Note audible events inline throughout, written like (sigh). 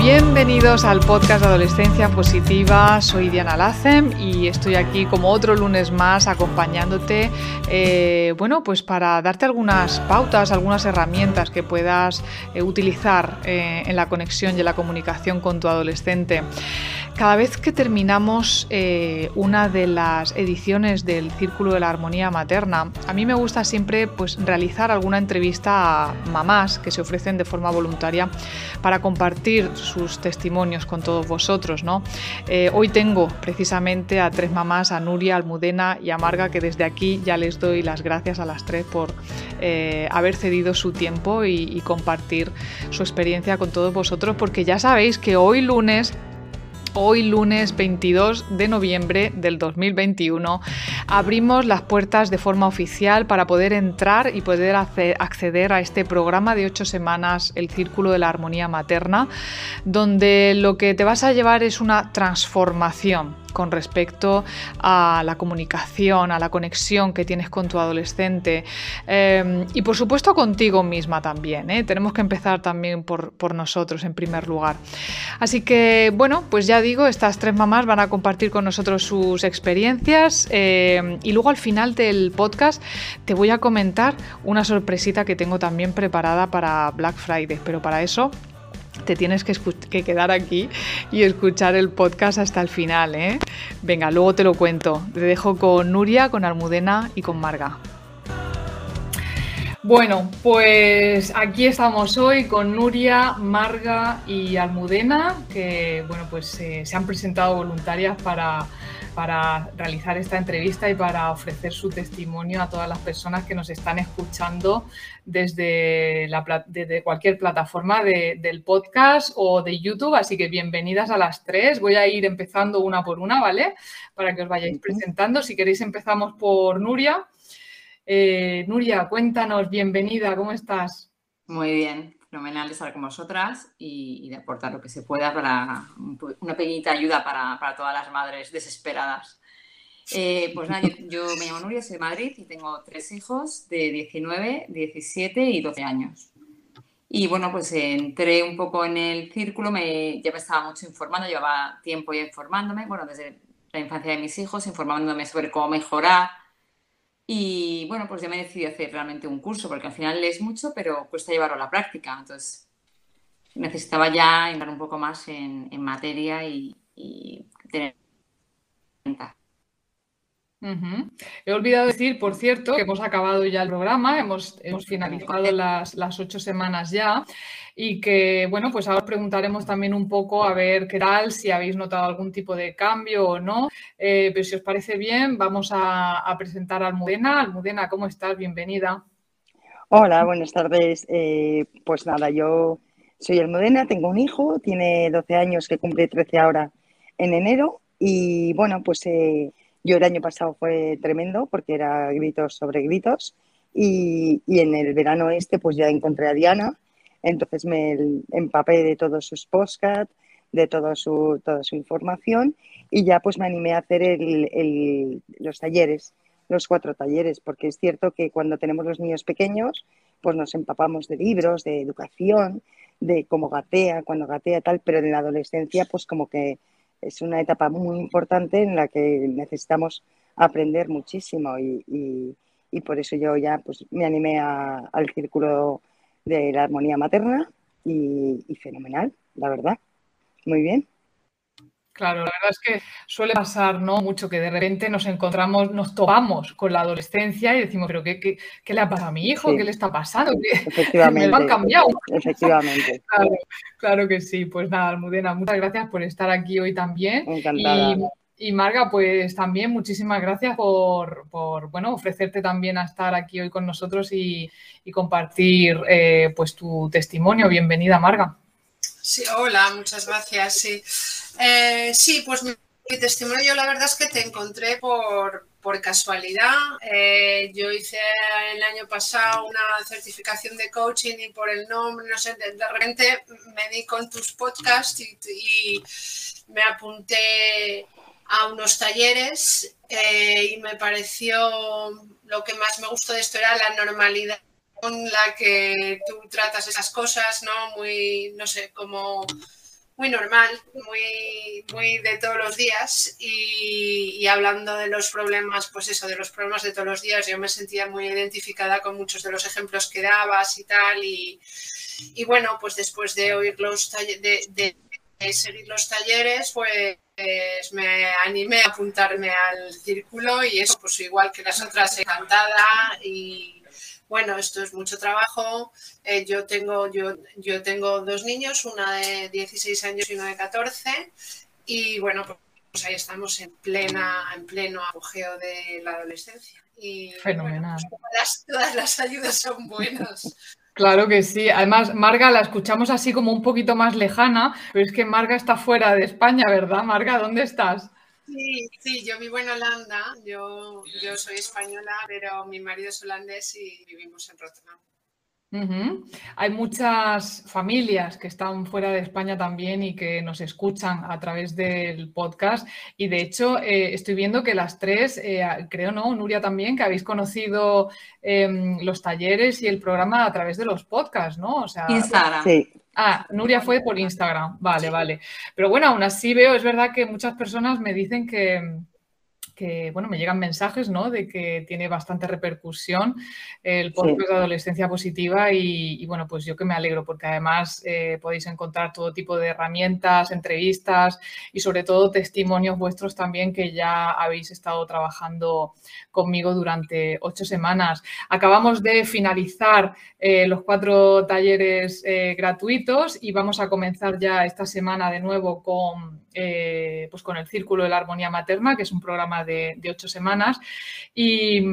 Bienvenidos al podcast de Adolescencia Positiva. Soy Diana Lacem y estoy aquí como otro lunes más acompañándote, eh, bueno, pues para darte algunas pautas, algunas herramientas que puedas eh, utilizar eh, en la conexión y en la comunicación con tu adolescente. Cada vez que terminamos una de las ediciones del Círculo de la Armonía Materna, a mí me gusta siempre pues, realizar alguna entrevista a mamás que se ofrecen de forma voluntaria para compartir sus testimonios con todos vosotros. ¿no? Eh, hoy tengo precisamente a tres mamás, a Nuria, Almudena y a Marga, que desde aquí ya les doy las gracias a las tres por eh, haber cedido su tiempo y compartir su experiencia con todos vosotros, porque ya sabéis que hoy lunes Hoy lunes 22 de noviembre del 2021 abrimos las puertas de forma oficial para poder entrar y poder acceder a este programa de ocho semanas, el Círculo de la Armonía Materna, donde lo que te vas a llevar es una transformación con respecto a la comunicación, a la conexión que tienes con tu adolescente em, y por supuesto contigo misma también. ¿eh? Tenemos que empezar también por, nosotros en primer lugar. Así que bueno, pues ya digo, estas tres mamás van a compartir con nosotros sus experiencias em, y luego al final del podcast te voy a comentar una sorpresita que tengo también preparada para Black Friday, pero para eso te tienes que, quedar aquí y escuchar el podcast hasta el final. ¿eh? Venga, luego te lo cuento. Te dejo con Nuria, con Almudena y con Marga. Bueno, pues aquí estamos hoy con Nuria, Marga y Almudena, que bueno, pues eh, se han presentado voluntarias para para realizar esta entrevista y para ofrecer su testimonio a todas las personas que nos están escuchando desde, la, desde cualquier plataforma del podcast o de YouTube. Así que bienvenidas a las tres. Voy a ir empezando una por una, ¿vale? Para que os vayáis presentando. Si queréis empezamos por Nuria. Eh, Nuria, cuéntanos, bienvenida, ¿cómo estás? Muy bien, fenomenal estar con vosotras y, de aportar lo que se pueda para una pequeñita ayuda para, todas las madres desesperadas. Eh, pues nada, yo, me llamo Nuria, soy de Madrid y tengo tres hijos de 19, 17 y 12 años. Y bueno, pues entré un poco en el círculo, ya me estaba mucho informando, llevaba tiempo ya informándome, bueno, desde la infancia de mis hijos, informándome sobre cómo mejorar y bueno, pues ya me decidí hacer realmente un curso, porque al final lees mucho, pero cuesta llevarlo a la práctica. Entonces necesitaba ya entrar un poco más en, materia y, y tener He olvidado decir, por cierto, que hemos acabado ya el programa, hemos, finalizado las, las, ocho semanas ya y que, bueno, pues ahora preguntaremos también un poco a ver qué tal, si habéis notado algún tipo de cambio o no. Eh, pero si os parece bien, vamos a, presentar a Almudena. Almudena, ¿cómo estás? Bienvenida. Hola, buenas tardes. Eh, pues nada, yo soy Almudena, tengo un hijo, tiene 12 años que cumple 13 ahora en enero y bueno, pues... Eh, yo el año pasado fue tremendo porque era gritos sobre gritos y, en el verano este pues ya encontré a Diana, entonces me empapé de todos sus postcards, de toda su, toda su información y ya pues me animé a hacer los talleres, los cuatro talleres, porque es cierto que cuando tenemos los niños pequeños pues nos empapamos de libros, de educación, de cómo gatea, cuando gatea tal, pero en la adolescencia pues como que es una etapa muy importante en la que necesitamos aprender muchísimo y, por eso yo ya pues, me animé al círculo de la armonía materna y, y fenomenal, la verdad. Muy bien. Claro, la verdad es que suele pasar ¿no? mucho que de repente nos encontramos, nos topamos con la adolescencia y decimos, pero ¿qué, qué, le ha pasado a mi hijo? ¿Qué le está pasando? Efectivamente. (laughs) Me lo han cambiado. Efectivamente. (laughs) Claro, que sí. Pues nada, Almudena, muchas gracias por estar aquí hoy también. Encantada. Y, Marga, pues también muchísimas gracias por, bueno, ofrecerte también a estar aquí hoy con nosotros y, compartir eh, pues tu testimonio. Bienvenida, Marga. Sí, hola, muchas gracias. Sí. Eh, sí, pues mi, testimonio yo la verdad es que te encontré por, por casualidad. Eh, yo hice el año pasado una certificación de coaching y por el nombre, no sé, de, repente me di con tus podcasts y, me apunté a unos talleres eh, y me pareció lo que más me gustó de esto era la normalidad con la que tú tratas esas cosas, ¿no? Muy, no sé, como muy normal, muy, muy de todos los días y, hablando de los problemas, pues eso, de los problemas de todos los días, yo me sentía muy identificada con muchos de los ejemplos que dabas y tal y, bueno, pues después de oír los de, de, seguir los talleres, pues me animé a apuntarme al círculo y eso pues igual que las otras encantada y bueno, esto es mucho trabajo. Eh, yo, tengo, yo, yo tengo dos niños, una de 16 años y una de 14. Y bueno, pues ahí estamos en, plena, en pleno apogeo de la adolescencia. Y, Fenomenal. todas, las, ayudas son buenas. Claro que sí. Además, Marga la escuchamos así como un poquito más lejana, pero es que Marga está fuera de España, ¿verdad? Marga, ¿dónde estás? Sí, sí, yo vivo en Holanda, yo, yo soy española, pero mi marido es holandés y vivimos en Rotterdam. Hay muchas familias que están fuera de España también y que nos escuchan a través del podcast. Y de hecho, eh, estoy viendo que las tres, eh, creo, ¿no? Nuria también, que habéis conocido em, los talleres y el programa a través de los podcasts, ¿no? O sea, Instagram. Sí. Ah, Nuria fue por Instagram. Vale, vale. Pero bueno, aún así veo, es verdad que muchas personas me dicen que que, bueno, me llegan mensajes, ¿no? De que tiene bastante repercusión el podcast de adolescencia positiva y, bueno, pues yo que me alegro porque además eh, podéis encontrar todo tipo de herramientas, entrevistas y sobre todo testimonios vuestros también que ya habéis estado trabajando conmigo durante ocho semanas. Acabamos de finalizar eh, los cuatro talleres eh, gratuitos y vamos a comenzar ya esta semana de nuevo con, pues con el Círculo de la Armonía Materna, que es un programa de ocho semanas. Y,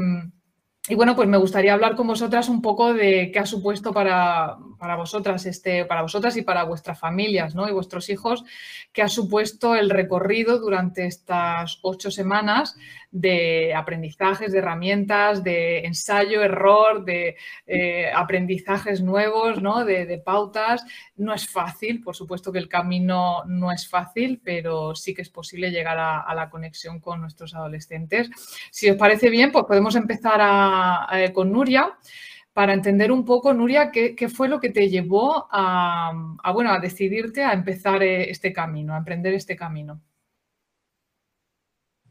bueno, pues me gustaría hablar con vosotras un poco de qué ha supuesto para, para, vosotras, este, para vosotras y para vuestras familias ¿no? y vuestros hijos, qué ha supuesto el recorrido durante estas ocho semanas de aprendizajes, de herramientas, de ensayo, error, de eh, aprendizajes nuevos, ¿no? de, pautas. No es fácil, por supuesto que el camino no es fácil, pero sí que es posible llegar a, la conexión con nuestros adolescentes. Si os parece bien, pues podemos empezar con Nuria para entender un poco, Nuria, qué, fue lo que te llevó a, bueno, a decidirte a empezar eh, este camino, a emprender este camino.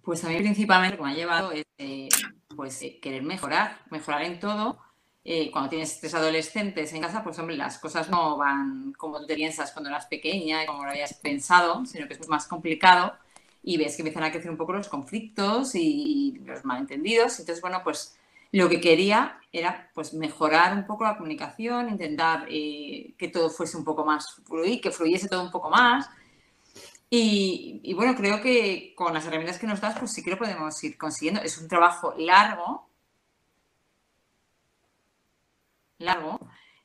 Pues a mí principalmente lo que me ha llevado es eh, pues, eh, querer mejorar, mejorar en todo. Eh, cuando tienes tres adolescentes en casa, pues hombre, las cosas no van como tú te piensas cuando eras pequeña y como lo habías pensado, sino que es más complicado y ves que empiezan a crecer un poco los conflictos y los malentendidos. Entonces, bueno, pues lo que quería era pues mejorar un poco la comunicación, intentar que todo fuese un poco más fluido, que fluyese todo un poco más y, bueno, creo que con las herramientas que nos das, pues sí que lo podemos ir consiguiendo. Es un trabajo largo. Largo.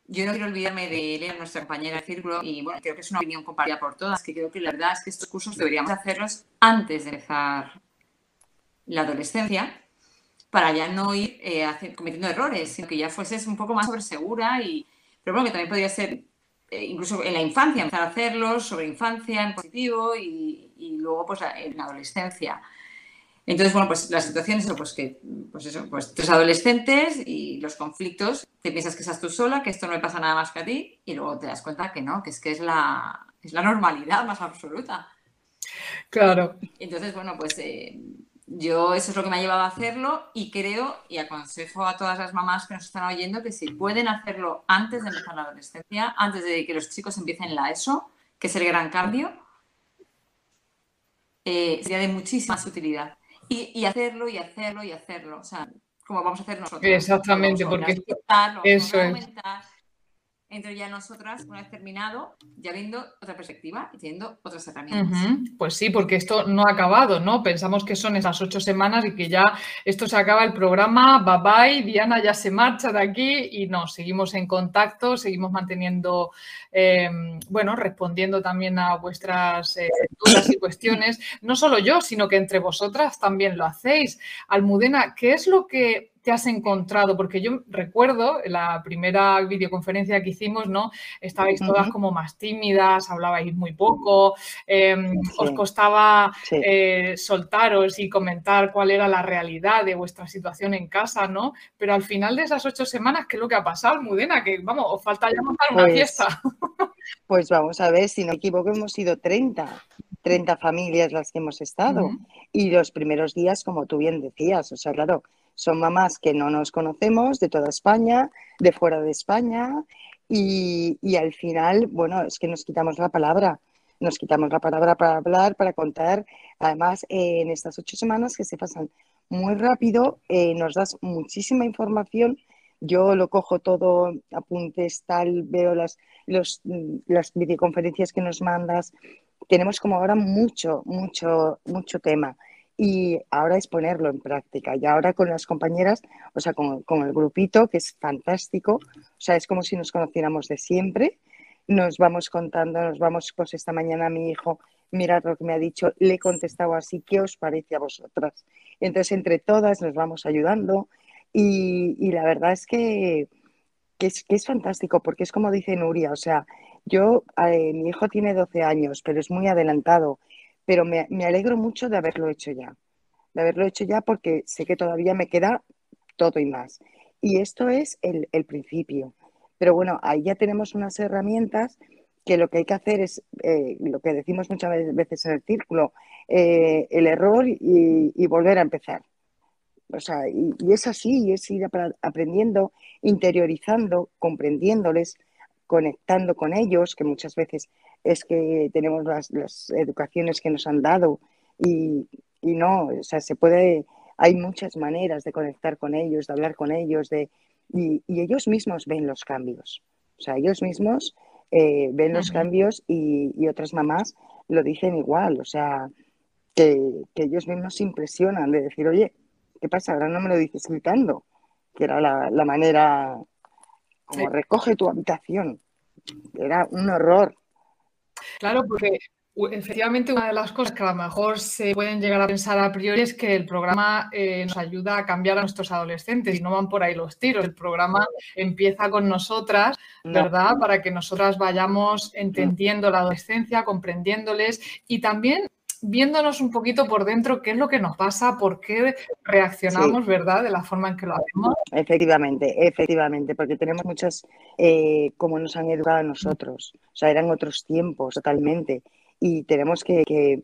Yo no quiero olvidarme de leer a nuestra compañera círculo y bueno, creo que es una opinión compartida por todas, que creo que la verdad es que estos cursos deberíamos hacerlos antes de empezar la adolescencia para ya no ir eh, cometiendo errores, sino que ya fueses un poco más sobre segura y pero bueno, que también podría ser incluso en la infancia, empezar a hacerlos sobre infancia en positivo y, luego pues en la adolescencia. Entonces, bueno, pues la situación es pues que, pues eso, pues tres adolescentes y los conflictos, te piensas que estás tú sola, que esto no le pasa nada más que a ti, y luego te das cuenta que no, que es que es la, es la normalidad más absoluta. Claro. Entonces, bueno, pues eh, yo eso es lo que me ha llevado a hacerlo y creo y aconsejo a todas las mamás que nos están oyendo que si pueden hacerlo antes de empezar la adolescencia, antes de que los chicos empiecen la ESO, que es el gran cambio, eh, sería de muchísima utilidad. Y, hacerlo y hacerlo y hacerlo. O sea, como vamos a hacer nosotros. Exactamente, porque eso es. Entre ya nosotras, una vez terminado, ya viendo otra perspectiva y teniendo otras herramientas. Pues sí, porque esto no ha acabado, ¿no? Pensamos que son esas ocho semanas y que ya esto se acaba el programa, bye bye, Diana ya se marcha de aquí y no, seguimos en contacto, seguimos manteniendo, em, bueno, respondiendo también a vuestras eh, dudas y cuestiones. No solo yo, sino que entre vosotras también lo hacéis. Almudena, ¿qué es lo que te has encontrado? Porque yo recuerdo la primera videoconferencia que hicimos, ¿no? Estabais todas como más tímidas, hablabais muy poco, em, os costaba eh, soltaros y comentar cuál era la realidad de vuestra situación en casa, ¿no? Pero al final de esas ocho semanas, ¿qué es lo que ha pasado, Almudena? Que vamos, os falta ya montar una pues fiesta. Pues vamos a ver, si no me equivoco, hemos sido 30, 30 familias las que hemos estado. Y los primeros días, como tú bien decías, o sea, claro, son mamás que no nos conocemos de toda España, de fuera de España, y, al final, bueno, es que nos quitamos la palabra, nos quitamos la palabra para hablar, para contar. Además, en estas ocho semanas que se pasan muy rápido, eh, nos das muchísima información. Yo lo cojo todo, apuntes, tal, veo las, las videoconferencias que nos mandas. Tenemos como ahora mucho, mucho, mucho tema y ahora es ponerlo en práctica. Y ahora con las compañeras, o sea, con, el grupito, que es fantástico, o sea, es como si nos conociéramos de siempre, nos vamos contando, nos vamos, pues esta mañana mi hijo, mirad lo que me ha dicho, le he contestado así, ¿qué os parece a vosotras? Entonces, entre todas nos vamos ayudando y, la verdad es que, es, que es fantástico, porque es como dice Nuria, o sea, yo, eh, mi hijo tiene 12 años, pero es muy adelantado pero me, alegro mucho de haberlo hecho ya, de haberlo hecho ya porque sé que todavía me queda todo y más. Y esto es el, principio. Pero bueno, ahí ya tenemos unas herramientas que lo que hay que hacer es eh, lo que decimos muchas veces en el círculo, eh, el error y, volver a empezar. O sea, y, es así, y es ir aprendiendo, interiorizando, comprendiéndoles, conectando con ellos, que muchas veces es que tenemos las, educaciones que nos han dado y, no, o sea, se puede, hay muchas maneras de conectar con ellos, de hablar con ellos, de, y, ellos mismos ven los cambios. O sea, ellos mismos eh, ven los cambios y, otras mamás lo dicen igual, o sea, que, ellos mismos se impresionan de decir, oye, ¿qué pasa? Ahora no me lo dices gritando, que era la, manera como recoge tu habitación. Era un horror. Claro, porque efectivamente una de las cosas que a lo mejor se pueden llegar a pensar a priori es que el programa eh, nos ayuda a cambiar a nuestros adolescentes y no van por ahí los tiros. El programa empieza con nosotras, ¿verdad? Para que nosotras vayamos entendiendo la adolescencia, comprendiéndoles y también viéndonos un poquito por dentro qué es lo que nos pasa, por qué reaccionamos, ¿verdad? De la forma en que lo hacemos. Efectivamente, efectivamente, porque tenemos muchas, eh, como nos han educado a nosotros, o sea, eran otros tiempos totalmente, y tenemos que,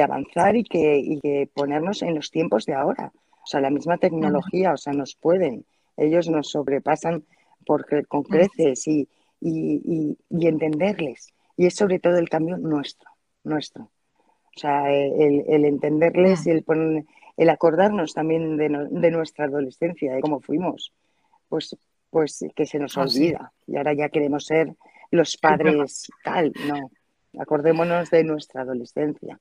avanzar y que, ponernos en los tiempos de ahora. O sea, la misma tecnología, o sea, nos pueden, ellos nos sobrepasan porque con creces y, y, y entenderles. Y es sobre todo el cambio nuestro, nuestro. O sea, el, entenderles y el, el acordarnos también de, nuestra adolescencia, de cómo fuimos, pues, pues que se nos ah, olvida. Y ahora ya queremos ser los padres tal, no. Acordémonos de nuestra adolescencia.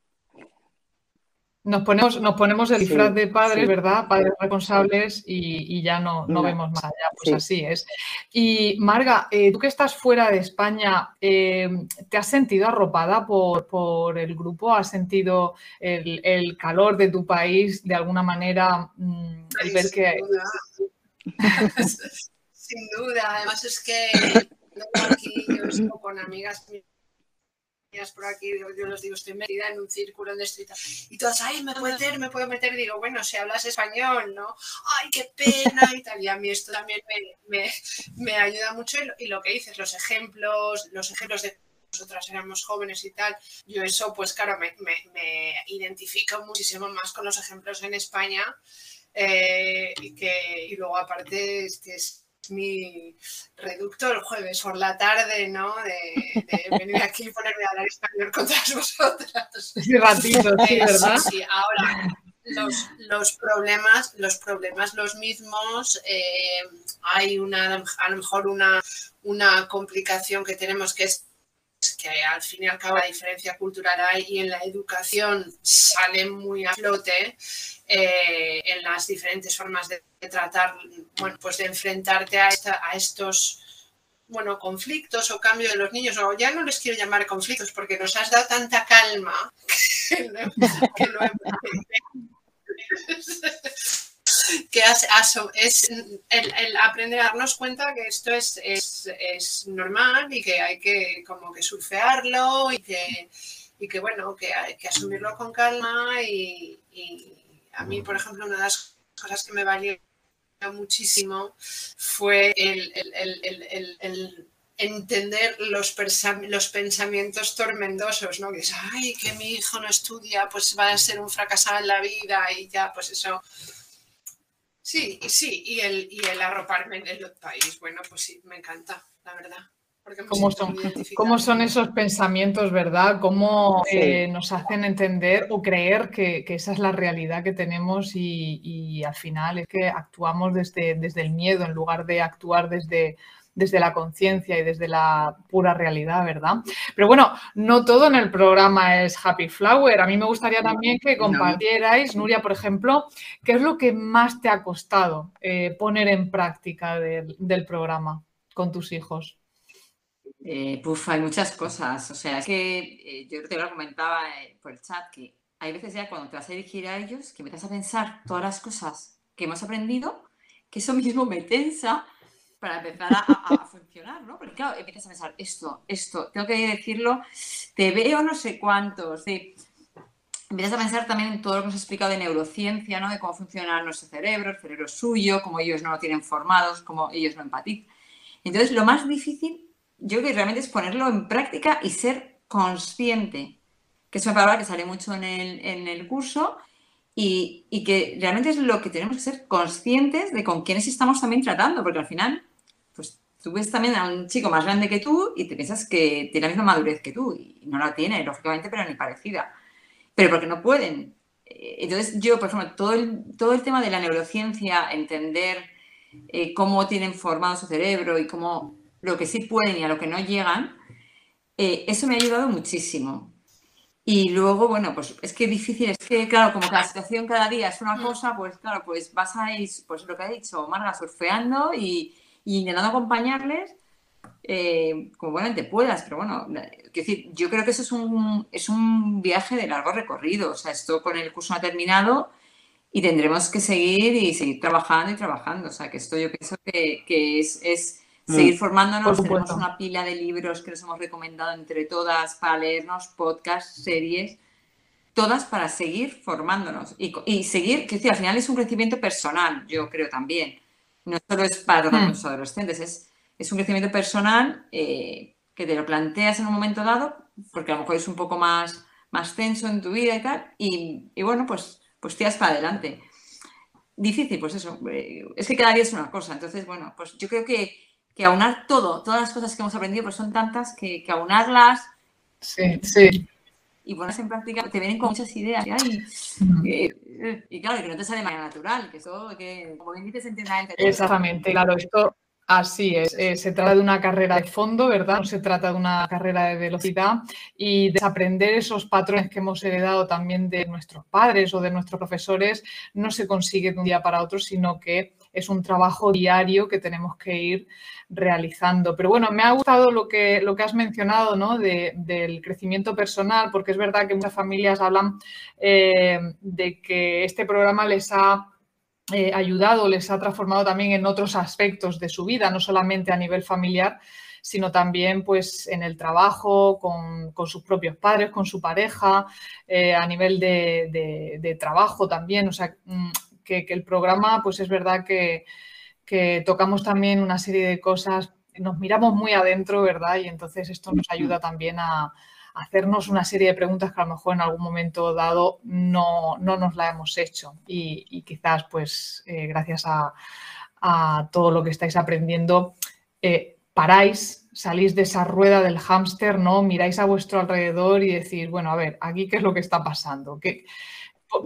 Nos ponemos, nos ponemos el disfraz de padres, ¿verdad? Padres responsables y, ya no, no, vemos más allá, pues así es. Y Marga, eh, tú que estás fuera de España, eh, ¿te has sentido arropada por, el grupo? ¿Has sentido el, calor de tu país de alguna manera? Mm, el ver que... (laughs) (laughs) Sin duda, además es que aquí yo con amigas por aquí, yo los digo, estoy metida en un círculo de esto y todas, ay, me puedo meter, me puedo meter, digo, bueno, si hablas español, ¿no? Ay, qué pena y tal, y a mí esto también me, ayuda mucho y lo, que dices, los ejemplos, los ejemplos de nosotras éramos jóvenes y tal, yo eso, pues claro, me, identifico muchísimo más con los ejemplos en España eh, y, que, y luego aparte es que es mi reducto el jueves por la tarde, ¿no? De, venir aquí y ponerme a hablar español con todas vosotras. Sí, ratito, sí, ¿verdad? Sí, sí, ahora. los, problemas, los problemas los mismos. Eh, hay una, a lo mejor una, una complicación que tenemos que es que al fin y al cabo la diferencia cultural hay y en la educación sale muy a flote eh, en las diferentes formas de, tratar, bueno, pues de enfrentarte a, a estos bueno, conflictos o cambio de los niños, o ya no les quiero llamar conflictos porque nos has dado tanta calma (laughs) que, lo, que es el, aprender a darnos cuenta que esto es, es, normal y que hay que como que surfearlo y que, y que bueno, que hay que asumirlo con calma y, a mí, por ejemplo, una de las cosas que me valió muchísimo fue el, entender los, los, pensamientos tormentosos, ¿no? Que es, ay, que mi hijo no estudia, pues va a ser un fracasado en la vida y ya, pues eso. Sí, sí, y el, y el arroparme en el país, bueno, pues sí, me encanta, la verdad. ¿Cómo son, ¿Cómo son, esos pensamientos, verdad? ¿Cómo eh, nos hacen entender o creer que, esa es la realidad que tenemos y, al final es que actuamos desde, desde el miedo en lugar de actuar desde, desde la conciencia y desde la pura realidad, ¿verdad? Pero bueno, no todo en el programa es Happy Flower. A mí me gustaría también que compartierais, Nuria, por ejemplo, qué es lo que más te ha costado eh, poner en práctica del programa con tus hijos. Eh, hay muchas cosas. O sea, es que eh, yo te lo comentaba eh, por el chat que hay veces ya cuando te vas a dirigir a ellos que empiezas a pensar todas las cosas que hemos aprendido, que eso mismo me tensa para empezar a, funcionar, ¿no? Porque claro, empiezas a pensar esto, esto, tengo que decirlo, te veo no sé cuántos, empiezas a pensar también en todo lo que hemos explicado de neurociencia, ¿no? De cómo funciona nuestro cerebro, el cerebro suyo, cómo ellos no lo tienen formados, cómo ellos no empatizan. Entonces, lo más difícil yo creo que realmente es ponerlo en práctica y ser consciente, que es una palabra que sale mucho en el, curso y, que realmente es lo que tenemos que ser conscientes de con quiénes estamos también tratando, porque al final, tú ves también a un chico más grande que tú y te piensas que tiene la misma madurez que tú y no la tiene, lógicamente, pero ni parecida. Pero porque no pueden. Eh, entonces yo, por ejemplo, todo el, todo el tema de la neurociencia, entender eh, cómo tienen formado su cerebro y cómo lo que sí pueden y a lo que no llegan, eh, eso me ha ayudado muchísimo. Y luego, bueno, pues es que difícil, es que claro, como cada situación cada día es una mm. cosa, pues claro, pues vas a ir, pues lo que ha dicho Marga, surfeando y, intentando acompañarles eh, como buenamente puedas, pero bueno, decir, yo creo que eso es un, es un viaje de largo recorrido, o sea, esto con el curso no ha terminado y tendremos que seguir y seguir trabajando y trabajando, o sea, que esto yo pienso que, que es, es Mm. seguir formándonos. Tenemos una pila de libros que nos hemos recomendado entre todas para leernos, podcasts, series, todas para seguir formándonos y, seguir, que al final es un crecimiento personal, yo creo también. No solo es para mm. los adolescentes, es, es un crecimiento personal eh, que te lo planteas en un momento dado, porque a lo mejor es un poco más, más tenso en tu vida y tal, y, bueno, pues, pues tiras para adelante. Difícil, pues eso, eh, es que cada día es una cosa, entonces, bueno, pues yo creo que que aunar todo, todas las cosas que hemos aprendido, pues son tantas que, que aunarlas. Sí, sí. Y ponerlas en práctica, te vienen con muchas ideas. y claro, que no te sale de manera natural, que eso, que como bien dices, entienda Exactamente, claro, esto Así es, eh, se trata de una carrera de fondo, ¿verdad? No se trata de una carrera de velocidad y desaprender esos patrones que hemos heredado también de nuestros padres o de nuestros profesores no se consigue de un día para otro, sino que es un trabajo diario que tenemos que ir realizando. Pero bueno, me ha gustado lo que, lo que has mencionado ¿no? del crecimiento personal, porque es verdad que muchas familias hablan eh, de que este programa les ha eh, ayudado, les ha transformado también en otros aspectos de su vida, no solamente a nivel familiar, sino también pues en el trabajo, con, sus propios padres, con su pareja, eh, a nivel de, de, trabajo también. O sea, mm, que, el programa, pues es verdad que, tocamos también una serie de cosas, nos miramos muy adentro, ¿verdad? Y entonces esto nos ayuda también a, hacernos una serie de preguntas que a lo mejor en algún momento dado no, nos la hemos hecho. Y, quizás, pues, eh, gracias a, todo lo que estáis aprendiendo, eh, paráis, salís de esa rueda del hámster, ¿no? Miráis a vuestro alrededor y decís, bueno, a ver, aquí qué es lo que está pasando, ¿Qué,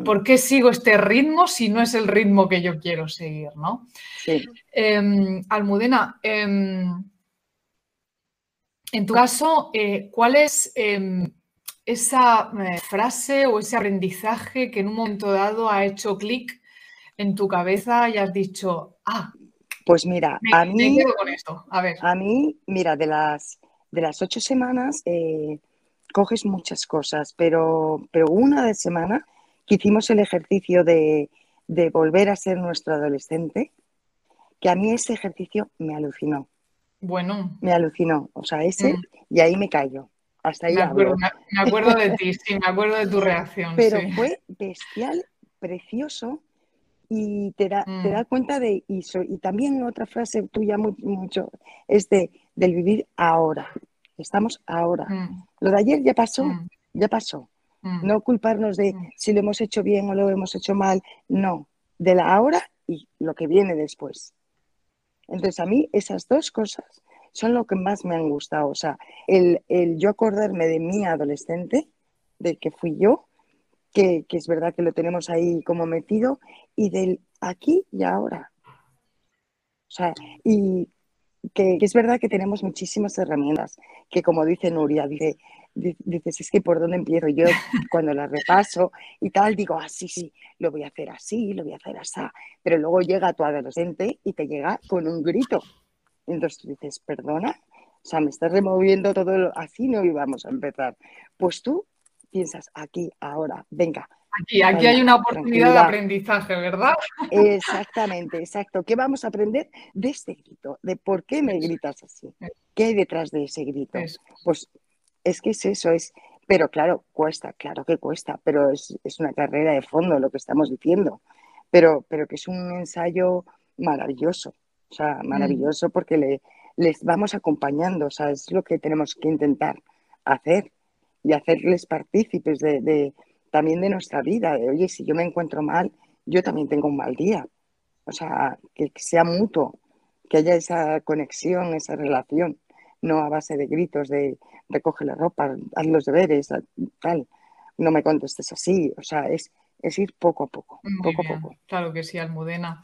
¿por, qué sigo este ritmo si no es el ritmo que yo quiero seguir? ¿no? Sí. Em, Almudena, em, en tu caso, eh, ¿cuál es em, esa eh, frase o ese aprendizaje que en un momento dado ha hecho clic en tu cabeza y has dicho, ah, pues mira, a mí, con esto. A, ver. a mí, mira, de las, de las ocho semanas eh, coges muchas cosas, pero, pero una de semana que hicimos el ejercicio de, volver a ser nuestro adolescente, que a mí ese ejercicio me alucinó. Bueno. Me alucinó, o sea, ese, mm. y ahí me callo. Hasta ahí me acuerdo, me, acuerdo de ti, sí, me acuerdo de tu reacción. Pero fue bestial, precioso, y te da, te da mm. cuenta de, y, y también otra frase tuya muy, mucho, es de, del vivir ahora. Estamos ahora. Mm. Lo de ayer ya pasó, ya pasó. No culparnos de si lo hemos hecho bien o lo hemos hecho mal, no, de la ahora y lo que viene después. Entonces, a mí esas dos cosas son lo que más me han gustado. O sea, el, yo acordarme de mi adolescente, de que fui yo, que, es verdad que lo tenemos ahí como metido, y del aquí y ahora. O sea, y que, que, es verdad que tenemos muchísimas herramientas, que como dice Nuria, dice, dices, es que por dónde empiezo. Yo cuando la repaso y tal, digo, ah, sí, sí, lo voy a hacer así, lo voy a hacer así. Pero luego llega tu adolescente y te llega con un grito. Entonces tú dices, perdona, o sea, me estás removiendo todo, lo... así no íbamos a empezar. Pues tú piensas aquí, ahora, venga. Aquí, aquí hay una oportunidad de aprendizaje, ¿verdad? Exactamente, exacto. ¿Qué vamos a aprender de este grito? De por qué me gritas así. ¿Qué hay detrás de ese grito? Pues es que es eso, es, pero claro, cuesta, claro que cuesta, pero es, una carrera de fondo lo que estamos diciendo, pero, pero que es un ensayo maravilloso, o sea, mm. maravilloso porque le, les vamos acompañando, o sea, es lo que tenemos que intentar hacer y hacerles partícipes de, también de nuestra vida, de, oye, si yo me encuentro mal, yo también tengo un mal día, o sea, que sea mutuo, que haya esa conexión, esa relación no a base de gritos de recoge la ropa, haz los deberes, tal, no me contestes así, o sea, es, es ir poco a poco, poco a poco. Claro que sí, Almudena.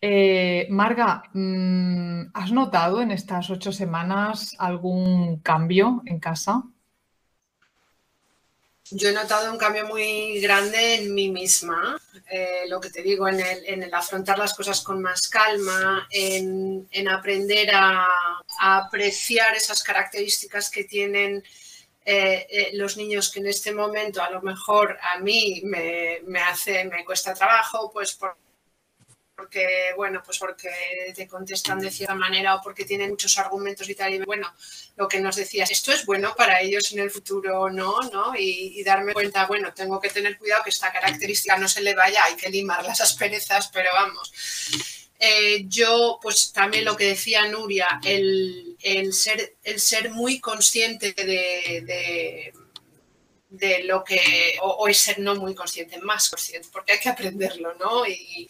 Eh, Marga, mm, ¿has notado en estas ocho semanas algún cambio en casa? Yo he notado un cambio muy grande en mí misma, eh, lo que te digo, en el, afrontar las cosas con más calma, en, aprender a, apreciar esas características que tienen eh, eh, los niños que en este momento a lo mejor a mí me, me hace, me cuesta trabajo, pues por porque, bueno, pues porque te contestan de cierta manera o porque tienen muchos argumentos y tal. Y bueno, lo que nos decías, esto es bueno para ellos en el futuro o no, ¿no? Y, darme cuenta, bueno, tengo que tener cuidado que esta característica no se le vaya, hay que limar las asperezas, pero vamos. Eh, yo, pues también lo que decía Nuria, el, ser, el ser muy consciente de, de lo que, o, o, es ser no muy consciente, más consciente, porque hay que aprenderlo, ¿no? Y,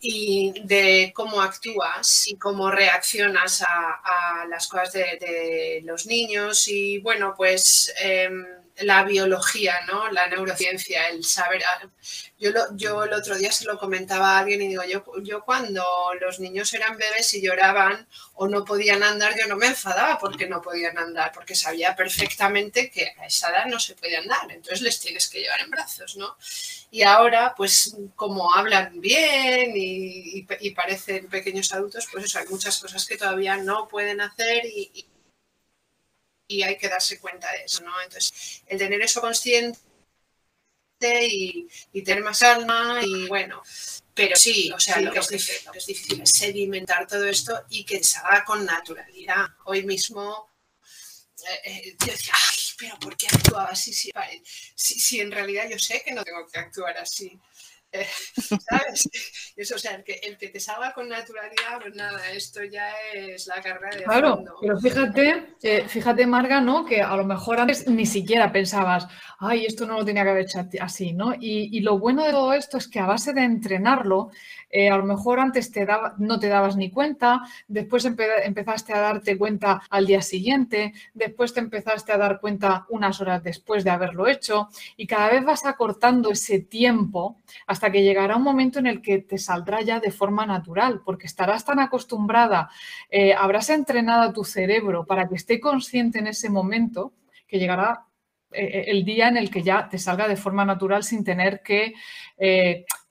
y de cómo actúas y cómo reaccionas a, las cosas de, los niños. Y bueno, pues em, la biología, ¿no? La neurociencia, el saber. Ah, yo, yo el otro día se lo comentaba a alguien y digo, yo, yo cuando los niños eran bebés y lloraban o no podían andar, yo no me enfadaba porque no podían andar, porque sabía perfectamente que a esa edad no se puede andar, entonces les tienes que llevar en brazos, ¿no? Y ahora, pues como hablan bien y, parecen pequeños adultos, pues hay muchas cosas que todavía no pueden hacer y hay que darse cuenta de eso, ¿no? Entonces, el tener eso consciente y, tener más alma y bueno, pero sí, o sea, lo, que es difícil, lo que es difícil es sedimentar todo esto y que se haga con naturalidad. Hoy mismo eh, eh, yo decía, ay, pero ¿por qué actuaba así? Si, si, en realidad yo sé que no tengo que actuar así. Eh, (laughs) ¿Sabes? Eso, o sea, el que, el que, te salga con naturalidad, pues nada, esto ya es la carrera de Claro, pero fíjate, eh, fíjate, Marga, ¿no? Que a lo mejor antes ni siquiera pensabas, ay, esto no lo tenía que haber hecho así, ¿no? Y, y lo bueno de todo esto es que a base de entrenarlo, eh, a lo mejor antes te daba, no te dabas ni cuenta, después empezaste a darte cuenta al día siguiente, después te empezaste a dar cuenta unas horas después de haberlo hecho y cada vez vas acortando ese tiempo hasta que llegará un momento en el que te saldrá ya de forma natural, porque estarás tan acostumbrada, eh, habrás entrenado a tu cerebro para que esté consciente en ese momento que llegará eh, el día en el que ya te salga de forma natural sin tener que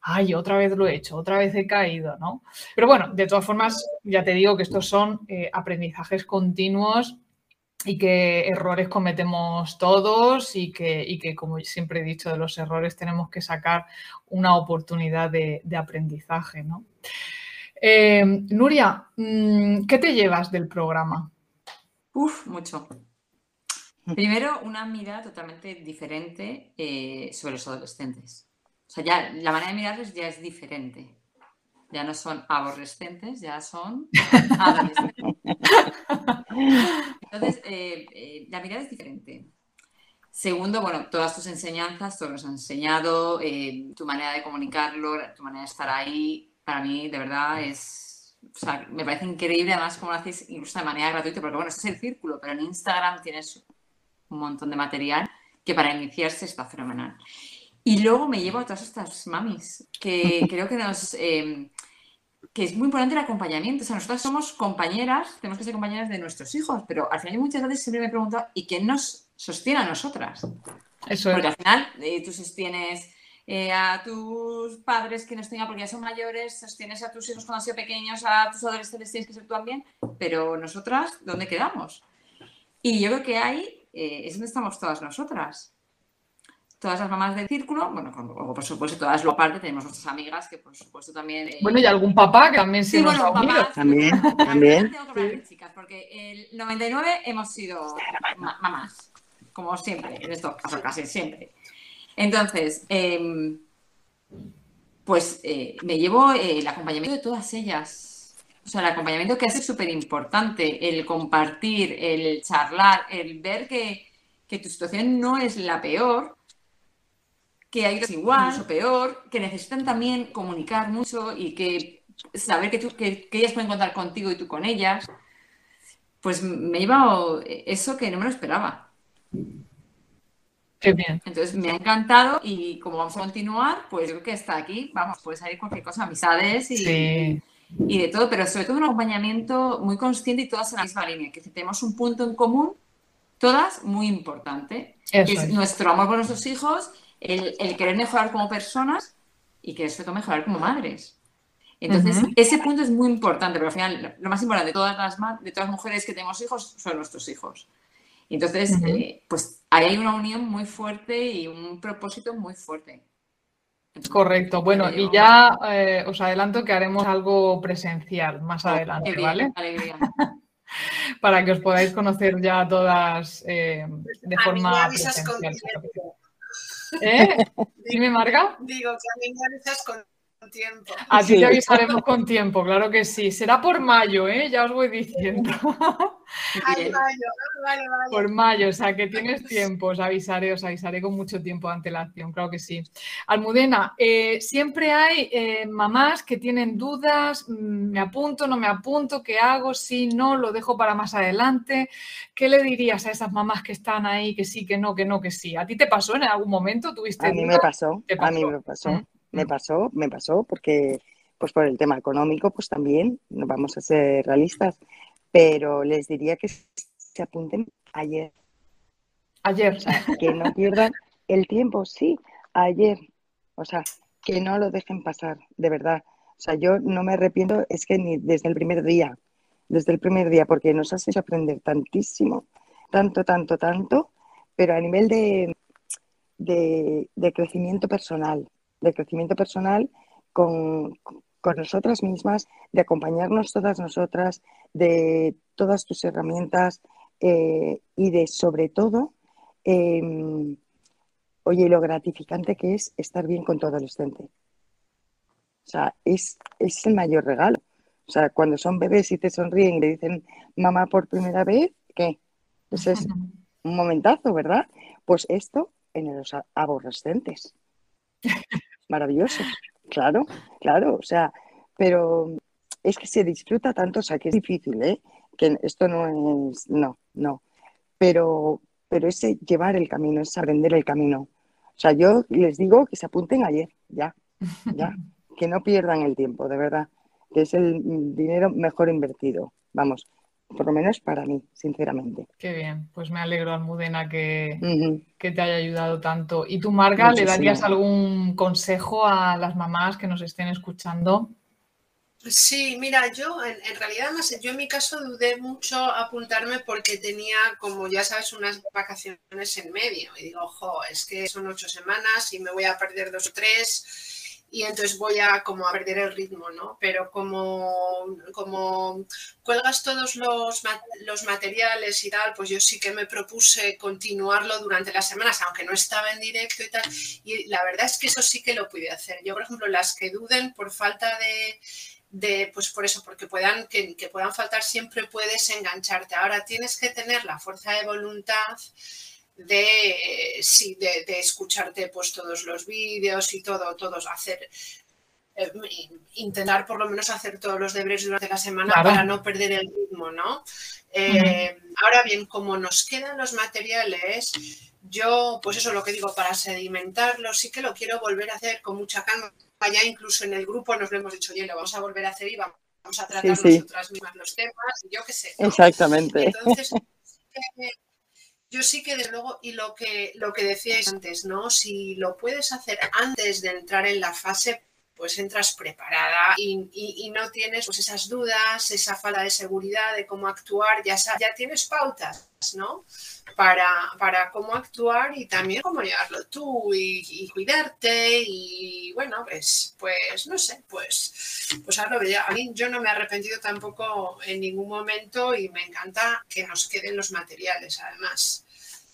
ay, otra vez lo he hecho, otra vez he caído, ¿no? Pero bueno, de todas formas, ya te digo que estos son eh, aprendizajes continuos y que errores cometemos todos y que, que, como siempre he dicho, de los errores tenemos que sacar una oportunidad de, aprendizaje, ¿no? Eh, Nuria, mm, ¿qué te llevas del programa? Uf, mucho. Primero, una mirada totalmente diferente eh, sobre los adolescentes. O sea, ya la manera de mirarles ya es diferente. Ya no son aborrecentes, ya son (laughs) adolescentes. Entonces, eh, eh, la mirada es diferente. Segundo, bueno, todas tus enseñanzas, todo lo has enseñado, eh, tu manera de comunicarlo, tu manera de estar ahí, para mí, de verdad, es. O sea, me parece increíble, además, cómo lo hacéis incluso de manera gratuita, porque bueno, ese es el círculo, pero en Instagram tienes un montón de material que para iniciarse está fenomenal. Y luego me llevo a todas estas mamis, que creo que nos... Eh, que es muy importante el acompañamiento. O sea, nosotras somos compañeras, tenemos que ser compañeras de nuestros hijos, pero al final muchas veces siempre me he preguntado, ¿y quién nos sostiene a nosotras? Eso Porque al final eh, tú sostienes eh, a tus padres que nos tengan porque ya son mayores, sostienes a tus hijos cuando han sido pequeños, a tus adolescentes tienes que ser tú también, pero nosotras, ¿dónde quedamos? Y yo creo que ahí es donde estamos todas nosotras todas las mamás del círculo, bueno, por supuesto, todas lo aparte, tenemos nuestras amigas que por supuesto también... Eh, bueno, y algún papá que también sí, nos bueno, papás, También, también. Tengo que sí. chicas, porque el 99 hemos sido mamás, como siempre, en estos casos casi siempre. Entonces, eh, pues eh, me llevo eh, el acompañamiento de todas ellas. O sea, el acompañamiento que hace súper importante, el compartir, el charlar, el ver que, que tu situación no es la peor, que hay otras igual o peor, que necesitan también comunicar mucho y que saber que, tú, que, ellas pueden contar contigo y tú con ellas, pues me ha llevado eso que no me lo esperaba. Qué bien. Entonces me ha encantado y como vamos a continuar, pues yo creo que está aquí, vamos, puede salir cualquier cosa, amistades y, y de todo, pero sobre todo un acompañamiento muy consciente y todas en la misma línea, que tenemos un punto en común, todas muy importante, que es nuestro amor por nuestros hijos el, querer mejorar como personas y que eso mejorar como madres. Entonces, ese punto es muy importante, pero al final lo más importante de todas las, de todas las mujeres que tenemos hijos son nuestros hijos. Entonces, eh, pues ahí hay una unión muy fuerte y un propósito muy fuerte. Correcto. Bueno, y ya eh, os adelanto que haremos algo presencial más oh, adelante, ¿vale? (laughs) Para que os podáis conocer ya todas eh, de forma presencial. ¿Eh? (laughs) Dime, Marga. Digo, que a mí me avisas con tiempo. A ti te avisaremos con tiempo, claro que sí. Será por mayo, ¿eh? Ya os voy diciendo. Ay, mayo, vale, vale. Por mayo, o sea que tienes tiempo, os avisaré, os avisaré con mucho tiempo de antelación, claro que sí. Almudena, eh, siempre hay eh, mamás que tienen dudas, mm, me apunto, no me apunto, ¿qué hago? Sí, no, lo dejo para más adelante. ¿Qué le dirías a esas mamás que están ahí, que sí, que no, que no, que sí? ¿A ti te pasó en algún momento? ¿Tuviste a mí me pasó, a mí me pasó. Me pasó, me pasó porque pues por el tema económico, pues también, no vamos a ser realistas, pero les diría que se apunten ayer. Ayer. que no pierdan el tiempo, sí, ayer. O sea, que no lo dejen pasar, de verdad. O sea, yo no me arrepiento, es que ni desde el primer día, desde el primer día, porque nos has hecho aprender tantísimo, tanto, tanto, tanto, pero a nivel de, de crecimiento personal, de crecimiento personal con, nosotras mismas, de acompañarnos todas nosotras, de todas tus herramientas eh, y de sobre todo, em, oye, lo gratificante que es estar bien con tu adolescente. O sea, es, es el mayor regalo. O sea, cuando son bebés y te sonríen y le dicen mamá por primera vez, ¿qué? Ese es un momentazo, ¿verdad? Pues esto en los aborrecentes. (laughs) Maravilloso. Claro, claro. O sea, pero es que se disfruta tanto, o sea, que es difícil, ¿eh? Que esto no es, no, no. Pero, pero ese llevar el camino, es aprender el camino. O sea, yo les digo que se apunten ayer, ya, ya, (laughs) que no pierdan el tiempo, de verdad, que es el dinero mejor invertido. Vamos, por lo menos para mí, sinceramente. Qué bien, pues me alegro, Almudena, que, que te haya ayudado tanto. ¿Y tú, Marga, le darías algún consejo a las mamás que nos estén escuchando? Sí, mira, yo en, realidad, más, yo en mi caso dudé mucho apuntarme porque tenía, como ya sabes, unas vacaciones en medio. Y digo, ojo, es que son ocho semanas y me voy a perder dos o tres y entonces voy a como a perder el ritmo, ¿no? Pero como, como cuelgas todos los, los materiales y tal, pues yo sí que me propuse continuarlo durante las semanas, aunque no estaba en directo y tal, y la verdad es que eso sí que lo pude hacer. Yo, por ejemplo, las que duden por falta de, de pues por eso, porque puedan, que, que puedan faltar, siempre puedes engancharte. Ahora tienes que tener la fuerza de voluntad de, sí, de, escucharte pues todos los vídeos y todo, todos hacer, eh, intentar por lo menos hacer todos los deberes durante la semana para no perder el ritmo, ¿no? Eh, ahora bien, como nos quedan los materiales, yo, pues eso es lo que digo, para sedimentarlo, sí que lo quiero volver a hacer con mucha calma. Ya incluso en el grupo nos lo hemos dicho, oye, lo vamos a volver a hacer y vamos a tratar nosotras mismas los temas, yo qué sé. Exactamente. Entonces, (laughs) yo sí que desde luego, y lo que, lo que decíais antes, ¿no? Si lo puedes hacer antes de entrar en la fase, pues entras preparada y, no tienes pues esas dudas, esa falta de seguridad de cómo actuar, ya, ya tienes pautas, ¿no? Para, para cómo actuar y también cómo llevarlo tú y, cuidarte y bueno, pues, pues no sé, pues, pues ahora A mí yo no me he arrepentido tampoco en ningún momento y me encanta que nos queden los materiales además.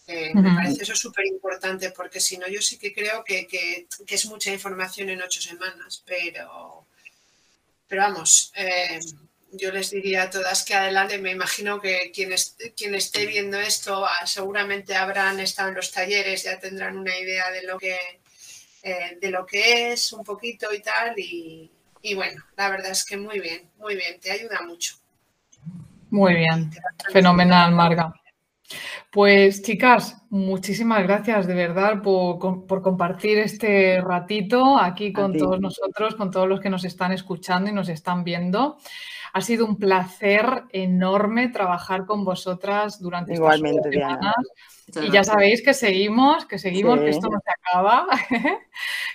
Eh, me parece eso súper importante porque si no, yo sí que creo que, es mucha información en ocho semanas, pero, pero vamos, eh, yo les diría a todas que adelante, me imagino que quien, quien esté viendo esto ah, seguramente habrán estado en los talleres, ya tendrán una idea de lo que, eh, de lo que es un poquito y tal, y, y bueno, la verdad es que muy bien, muy bien, te ayuda mucho. Muy bien, fenomenal, Marga. Pues chicas, muchísimas gracias de verdad por, compartir este ratito aquí con todos nosotros, con todos los que nos están escuchando y nos están viendo. Ha sido un placer enorme trabajar con vosotras durante Igualmente, estas semanas. Y ya sabéis que seguimos, que seguimos, que esto no se acaba. (laughs)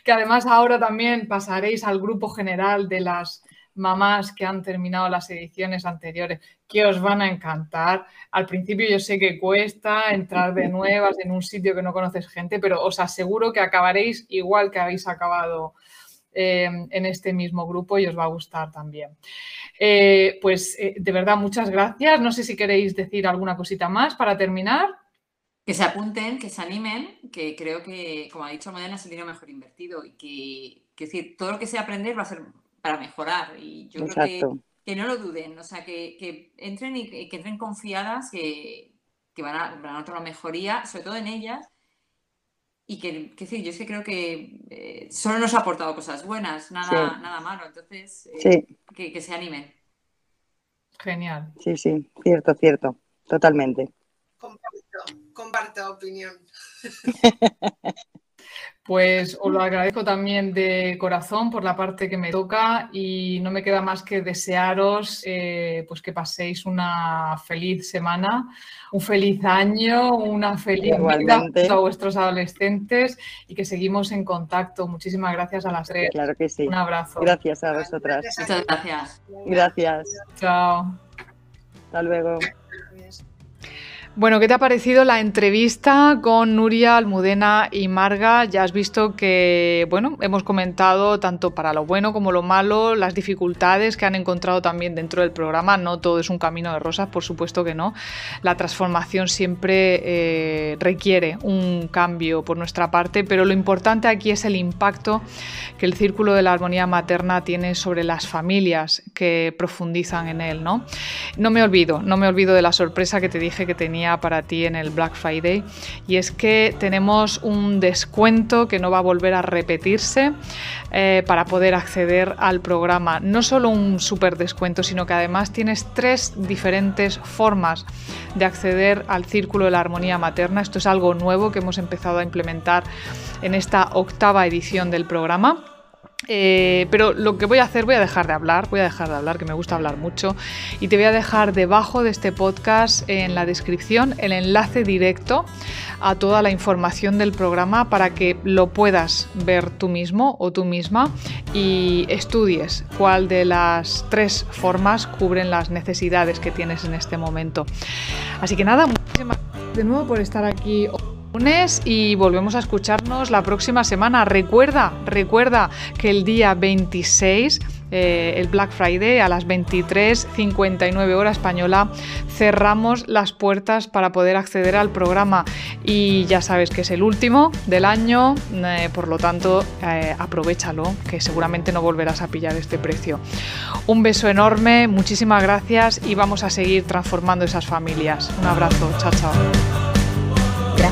que además ahora también pasaréis al grupo general de las mamás que han terminado las ediciones anteriores, que os van a encantar. Al principio yo sé que cuesta entrar de nuevas en un sitio que no conoces gente, pero os aseguro que acabaréis igual que habéis acabado em, en este mismo grupo y os va a gustar también. Eh, pues eh, de verdad, muchas gracias. No sé si queréis decir alguna cosita más para terminar. Que se apunten, que se animen, que creo que, como ha dicho Modena, es el dinero mejor invertido y que, que decir, todo lo que sea aprender va a ser para mejorar. Y yo creo que, no lo duden, o sea, que, entren y que, entren confiadas que, van, a, van a notar una mejoría, sobre todo en ellas. Y que, que sí, yo es que creo que eh, solo nos ha aportado cosas buenas, nada, nada malo. Entonces, eh, que, se animen. Genial. Sí, sí, cierto, cierto, totalmente. Comparto, comparto opinión. (laughs) Pues os lo agradezco también de corazón por la parte que me toca y no me queda más que desearos eh, pues que paséis una feliz semana, un feliz año, una feliz vida a vuestros adolescentes y que seguimos en contacto. Muchísimas gracias a las tres. Claro que sí. Un abrazo. Gracias a vosotras. Muchas gracias. Gracias. Chao. Hasta luego. Bueno, ¿qué te ha parecido la entrevista con Nuria Almudena y Marga? Ya has visto que, bueno, hemos comentado tanto para lo bueno como lo malo, las dificultades que han encontrado también dentro del programa. No todo es un camino de rosas, por supuesto que no. La transformación siempre eh, requiere un cambio por nuestra parte, pero lo importante aquí es el impacto que el Círculo de la Armonía Materna tiene sobre las familias que profundizan en él, ¿no? No me olvido, no me olvido de la sorpresa que te dije que para ti en el Black Friday y es que tenemos un descuento que no va a volver a repetirse eh, para poder acceder al programa. No solo un super descuento, sino que además tienes tres diferentes formas de acceder al Círculo de la Armonía Materna. Esto es algo nuevo que hemos empezado a implementar en esta octava edición del programa. Eh, pero lo que voy a hacer, voy a dejar de hablar, voy a dejar de hablar, que me gusta hablar mucho, y te voy a dejar debajo de este podcast en la descripción el enlace directo a toda la información del programa para que lo puedas ver tú mismo o tú misma y estudies cuál de las tres formas cubren las necesidades que tienes en este momento. Así que nada, muchísimas gracias de nuevo por estar aquí y volvemos a escucharnos la próxima semana. Recuerda, recuerda que el día 26, eh, el Black Friday, a las 23.59 hora española, cerramos las puertas para poder acceder al programa. Y ya sabes que es el último del año, eh, por lo tanto, eh, aprovechalo, que seguramente no volverás a pillar este precio. Un beso enorme, muchísimas gracias y vamos a seguir transformando esas familias. Un abrazo, chao, chao.